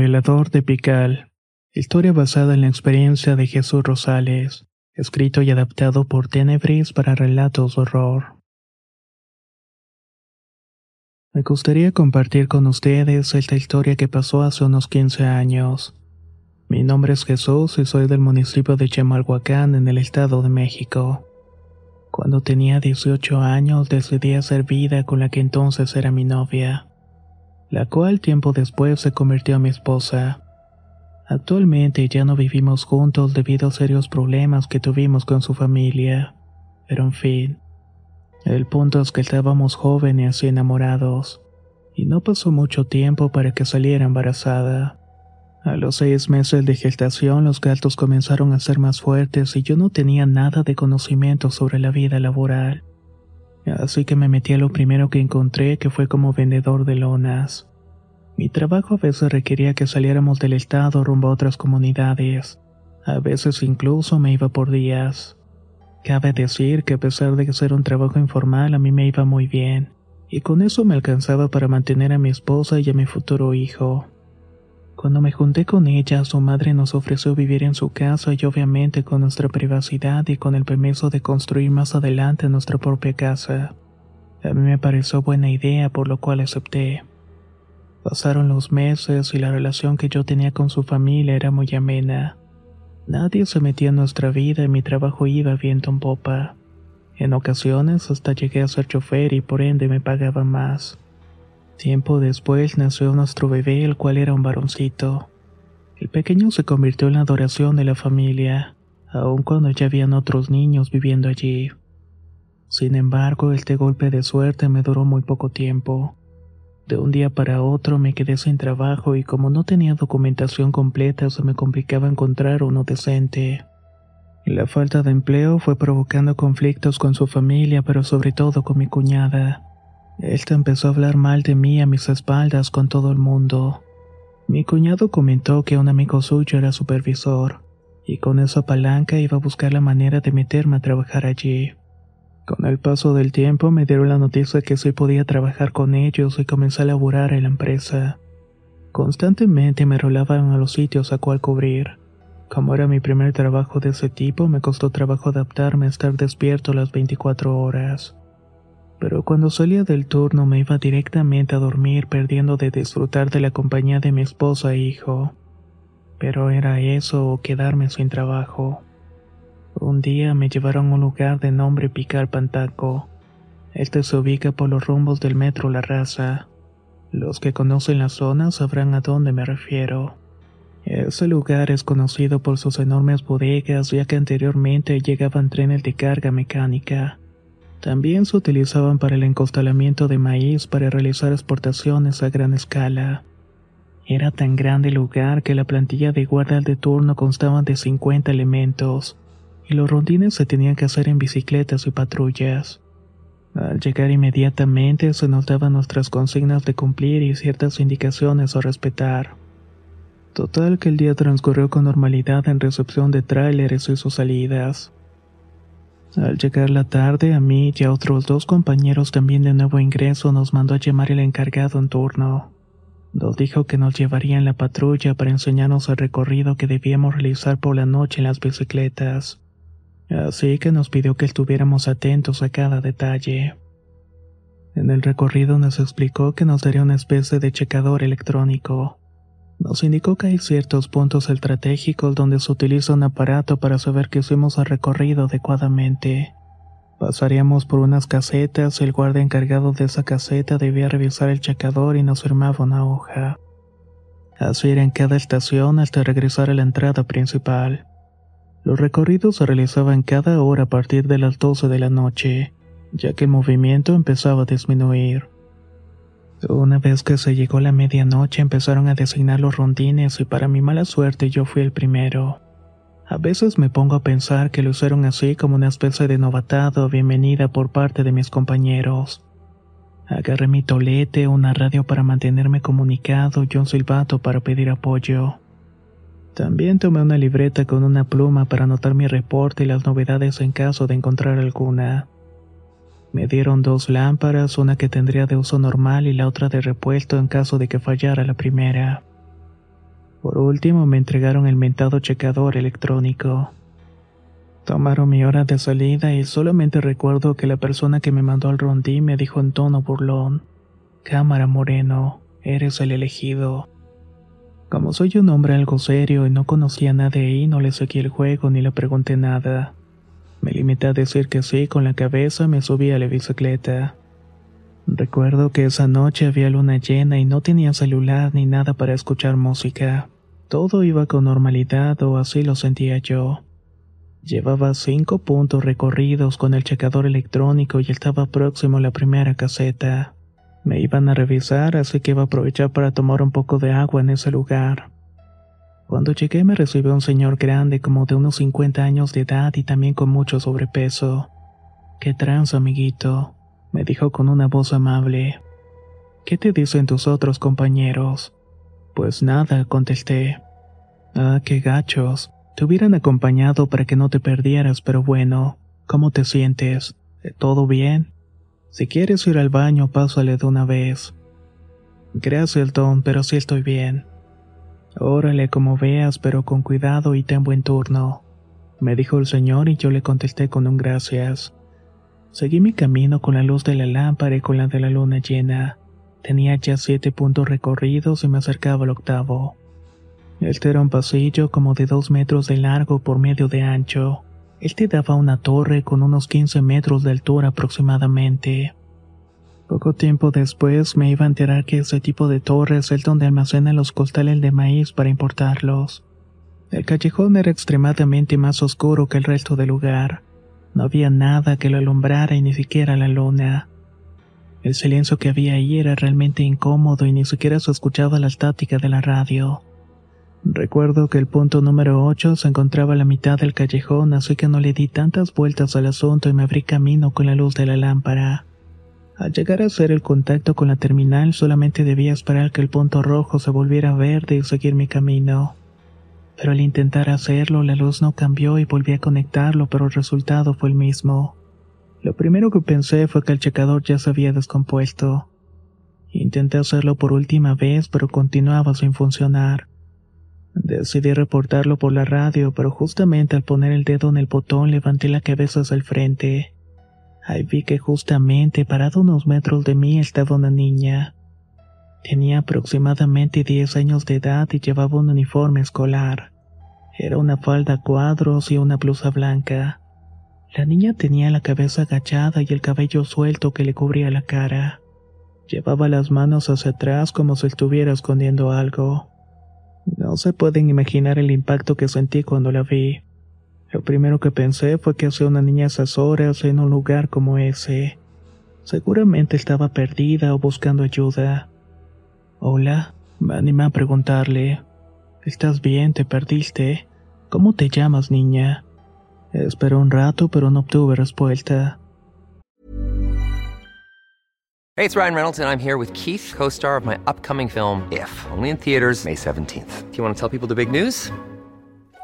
Velador de Pical. Historia basada en la experiencia de Jesús Rosales. Escrito y adaptado por Tenebris para relatos de horror. Me gustaría compartir con ustedes esta historia que pasó hace unos 15 años. Mi nombre es Jesús y soy del municipio de Chemalhuacán en el Estado de México. Cuando tenía 18 años decidí hacer vida con la que entonces era mi novia la cual tiempo después se convirtió en mi esposa. Actualmente ya no vivimos juntos debido a serios problemas que tuvimos con su familia, pero en fin, el punto es que estábamos jóvenes y enamorados, y no pasó mucho tiempo para que saliera embarazada. A los seis meses de gestación los gatos comenzaron a ser más fuertes y yo no tenía nada de conocimiento sobre la vida laboral. Así que me metí a lo primero que encontré que fue como vendedor de lonas. Mi trabajo a veces requería que saliéramos del estado rumbo a otras comunidades. A veces incluso me iba por días. Cabe decir que a pesar de ser un trabajo informal a mí me iba muy bien, y con eso me alcanzaba para mantener a mi esposa y a mi futuro hijo. Cuando me junté con ella, su madre nos ofreció vivir en su casa y obviamente con nuestra privacidad y con el permiso de construir más adelante nuestra propia casa. A mí me pareció buena idea, por lo cual acepté. Pasaron los meses y la relación que yo tenía con su familia era muy amena. Nadie se metía en nuestra vida y mi trabajo iba viento en popa. En ocasiones hasta llegué a ser chofer y por ende me pagaba más. Tiempo después nació nuestro bebé, el cual era un varoncito. El pequeño se convirtió en la adoración de la familia, aun cuando ya habían otros niños viviendo allí. Sin embargo, este golpe de suerte me duró muy poco tiempo. De un día para otro me quedé sin trabajo y como no tenía documentación completa se me complicaba encontrar uno decente. La falta de empleo fue provocando conflictos con su familia, pero sobre todo con mi cuñada. Esta empezó a hablar mal de mí a mis espaldas con todo el mundo. Mi cuñado comentó que un amigo suyo era supervisor, y con esa palanca iba a buscar la manera de meterme a trabajar allí. Con el paso del tiempo me dieron la noticia que sí podía trabajar con ellos y comencé a laburar en la empresa. Constantemente me rolaban a los sitios a cual cubrir. Como era mi primer trabajo de ese tipo, me costó trabajo adaptarme a estar despierto las 24 horas. Pero cuando salía del turno me iba directamente a dormir perdiendo de disfrutar de la compañía de mi esposa e hijo. Pero era eso o quedarme sin trabajo. Un día me llevaron a un lugar de nombre Picar Pantaco. Este se ubica por los rumbos del metro La Raza. Los que conocen la zona sabrán a dónde me refiero. Ese lugar es conocido por sus enormes bodegas ya que anteriormente llegaban trenes de carga mecánica. También se utilizaban para el encostalamiento de maíz para realizar exportaciones a gran escala. Era tan grande el lugar que la plantilla de guardia de turno constaba de 50 elementos, y los rondines se tenían que hacer en bicicletas y patrullas. Al llegar inmediatamente se nos daban nuestras consignas de cumplir y ciertas indicaciones a respetar. Total que el día transcurrió con normalidad en recepción de tráileres y sus salidas. Al llegar la tarde, a mí y a otros dos compañeros también de nuevo ingreso nos mandó a llamar el encargado en turno. Nos dijo que nos llevaría en la patrulla para enseñarnos el recorrido que debíamos realizar por la noche en las bicicletas así que nos pidió que estuviéramos atentos a cada detalle. En el recorrido nos explicó que nos daría una especie de checador electrónico. Nos indicó que hay ciertos puntos estratégicos donde se utiliza un aparato para saber que hicimos el recorrido adecuadamente. Pasaríamos por unas casetas, el guardia encargado de esa caseta debía revisar el checador y nos firmaba una hoja. Así era en cada estación hasta regresar a la entrada principal. Los recorridos se realizaban cada hora a partir de las 12 de la noche, ya que el movimiento empezaba a disminuir. Una vez que se llegó la medianoche empezaron a designar los rondines y para mi mala suerte yo fui el primero. A veces me pongo a pensar que lo hicieron así como una especie de novatado bienvenida por parte de mis compañeros. Agarré mi tolete, una radio para mantenerme comunicado y un silbato para pedir apoyo. También tomé una libreta con una pluma para anotar mi reporte y las novedades en caso de encontrar alguna. Me dieron dos lámparas, una que tendría de uso normal y la otra de repuesto en caso de que fallara la primera. Por último me entregaron el mentado checador electrónico. Tomaron mi hora de salida y solamente recuerdo que la persona que me mandó al rondí me dijo en tono burlón, Cámara Moreno, eres el elegido. Como soy un hombre algo serio y no conocía nada de ahí, no le seguí el juego ni le pregunté nada. Me limité a decir que sí con la cabeza me subí a la bicicleta. Recuerdo que esa noche había luna llena y no tenía celular ni nada para escuchar música. Todo iba con normalidad o así lo sentía yo. Llevaba cinco puntos recorridos con el checador electrónico y estaba próximo a la primera caseta. Me iban a revisar, así que iba a aprovechar para tomar un poco de agua en ese lugar. Cuando llegué me recibió un señor grande como de unos 50 años de edad y también con mucho sobrepeso. ¿Qué trans, amiguito? me dijo con una voz amable. ¿Qué te dicen tus otros compañeros? Pues nada, contesté. Ah, qué gachos. Te hubieran acompañado para que no te perdieras, pero bueno, ¿cómo te sientes? ¿Todo bien? Si quieres ir al baño, pásale de una vez. Gracias, Don, pero sí estoy bien. Órale como veas, pero con cuidado y ten buen turno, me dijo el señor y yo le contesté con un gracias. Seguí mi camino con la luz de la lámpara y con la de la luna llena. Tenía ya siete puntos recorridos y me acercaba al octavo. Este era un pasillo como de dos metros de largo por medio de ancho. Este daba una torre con unos 15 metros de altura aproximadamente. Poco tiempo después me iba a enterar que ese tipo de torres es donde almacenan los costales de maíz para importarlos. El callejón era extremadamente más oscuro que el resto del lugar. No había nada que lo alumbrara y ni siquiera la luna. El silencio que había ahí era realmente incómodo y ni siquiera se escuchaba la estática de la radio. Recuerdo que el punto número 8 se encontraba a la mitad del callejón, así que no le di tantas vueltas al asunto y me abrí camino con la luz de la lámpara. Al llegar a hacer el contacto con la terminal solamente debía esperar que el punto rojo se volviera verde y seguir mi camino. Pero al intentar hacerlo la luz no cambió y volví a conectarlo, pero el resultado fue el mismo. Lo primero que pensé fue que el checador ya se había descompuesto. Intenté hacerlo por última vez, pero continuaba sin funcionar. Decidí reportarlo por la radio, pero justamente al poner el dedo en el botón levanté la cabeza hacia el frente. Ahí vi que justamente parado unos metros de mí estaba una niña. Tenía aproximadamente 10 años de edad y llevaba un uniforme escolar. Era una falda a cuadros y una blusa blanca. La niña tenía la cabeza agachada y el cabello suelto que le cubría la cara. Llevaba las manos hacia atrás como si estuviera escondiendo algo. No se pueden imaginar el impacto que sentí cuando la vi. Lo primero que pensé fue que hacía una niña esas horas en un lugar como ese. Seguramente estaba perdida o buscando ayuda. Hola, me animé a preguntarle. ¿Estás bien? ¿Te perdiste? ¿Cómo te llamas, niña? Esperé un rato, pero no obtuve respuesta. Hey, it's Ryan Reynolds, and I'm here with Keith, co star of my upcoming film, If, only in theaters, May 17th. Do you want to tell people the big news?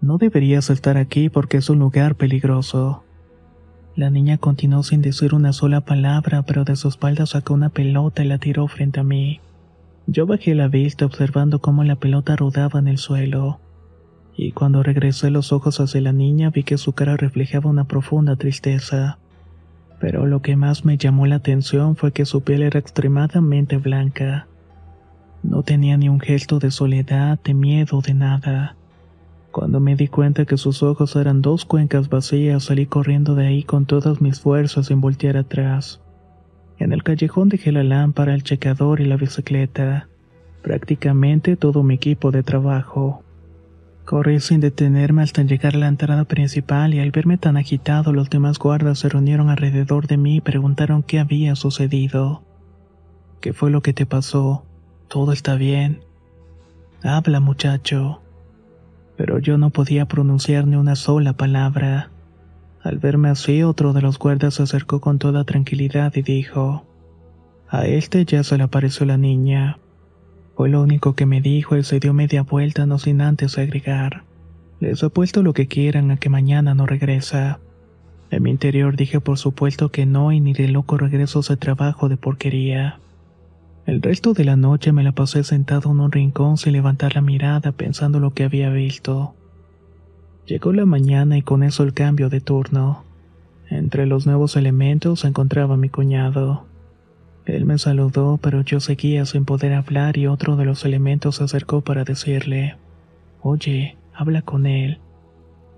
No deberías estar aquí porque es un lugar peligroso. La niña continuó sin decir una sola palabra, pero de su espalda sacó una pelota y la tiró frente a mí. Yo bajé la vista observando cómo la pelota rodaba en el suelo. Y cuando regresé los ojos hacia la niña vi que su cara reflejaba una profunda tristeza. Pero lo que más me llamó la atención fue que su piel era extremadamente blanca. No tenía ni un gesto de soledad, de miedo, de nada. Cuando me di cuenta que sus ojos eran dos cuencas vacías, salí corriendo de ahí con todas mis fuerzas sin voltear atrás. En el callejón dejé la lámpara, el checador y la bicicleta. Prácticamente todo mi equipo de trabajo. Corrí sin detenerme hasta llegar a la entrada principal y al verme tan agitado los demás guardas se reunieron alrededor de mí y preguntaron qué había sucedido. ¿Qué fue lo que te pasó? Todo está bien. Habla, muchacho. Pero yo no podía pronunciar ni una sola palabra. Al verme así, otro de los guardas se acercó con toda tranquilidad y dijo, A este ya se le apareció la niña. Fue lo único que me dijo y se dio media vuelta no sin antes agregar. Les apuesto lo que quieran a que mañana no regresa. En mi interior dije por supuesto que no y ni de loco regreso ese trabajo de porquería. El resto de la noche me la pasé sentado en un rincón sin levantar la mirada pensando lo que había visto. Llegó la mañana y con eso el cambio de turno. Entre los nuevos elementos se encontraba mi cuñado. Él me saludó, pero yo seguía sin poder hablar y otro de los elementos se acercó para decirle, Oye, habla con él.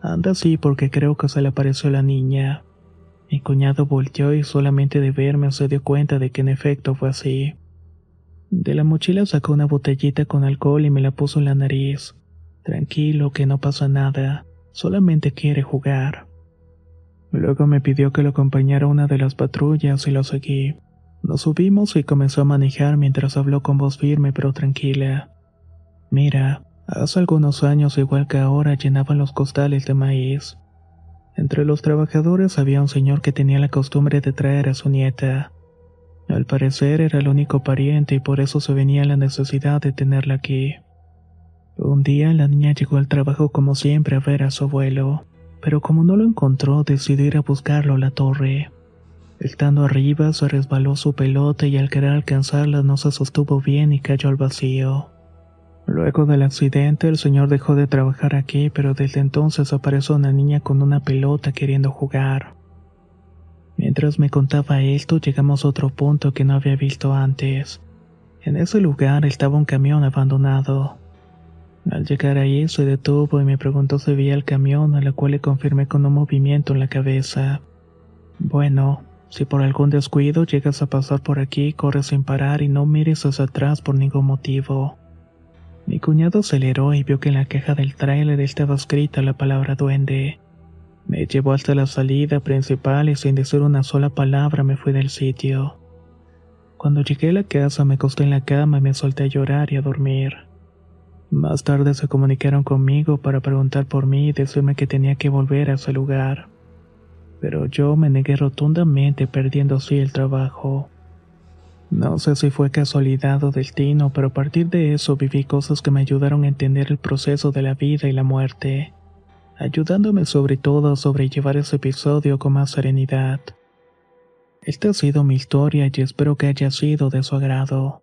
Anda así porque creo que se le apareció la niña. Mi cuñado volteó y solamente de verme se dio cuenta de que en efecto fue así. De la mochila sacó una botellita con alcohol y me la puso en la nariz. Tranquilo, que no pasa nada, solamente quiere jugar. Luego me pidió que lo acompañara una de las patrullas y lo seguí. Nos subimos y comenzó a manejar mientras habló con voz firme pero tranquila. Mira, hace algunos años igual que ahora llenaban los costales de maíz. Entre los trabajadores había un señor que tenía la costumbre de traer a su nieta. Al parecer era el único pariente y por eso se venía la necesidad de tenerla aquí. Un día la niña llegó al trabajo como siempre a ver a su abuelo, pero como no lo encontró decidió ir a buscarlo a la torre. Estando arriba se resbaló su pelota y al querer alcanzarla no se sostuvo bien y cayó al vacío. Luego del accidente el señor dejó de trabajar aquí, pero desde entonces apareció una niña con una pelota queriendo jugar. Mientras me contaba esto, llegamos a otro punto que no había visto antes. En ese lugar estaba un camión abandonado. Al llegar ahí se detuvo y me preguntó si veía el camión, a la cual le confirmé con un movimiento en la cabeza. Bueno, si por algún descuido llegas a pasar por aquí, corre sin parar y no mires hacia atrás por ningún motivo. Mi cuñado aceleró y vio que en la caja del tráiler estaba escrita la palabra duende. Me llevó hasta la salida principal y sin decir una sola palabra me fui del sitio. Cuando llegué a la casa me acosté en la cama y me solté a llorar y a dormir. Más tarde se comunicaron conmigo para preguntar por mí y decirme que tenía que volver a ese lugar pero yo me negué rotundamente perdiendo así el trabajo. No sé si fue casualidad o destino, pero a partir de eso viví cosas que me ayudaron a entender el proceso de la vida y la muerte, ayudándome sobre todo a sobrellevar ese episodio con más serenidad. Esta ha sido mi historia y espero que haya sido de su agrado.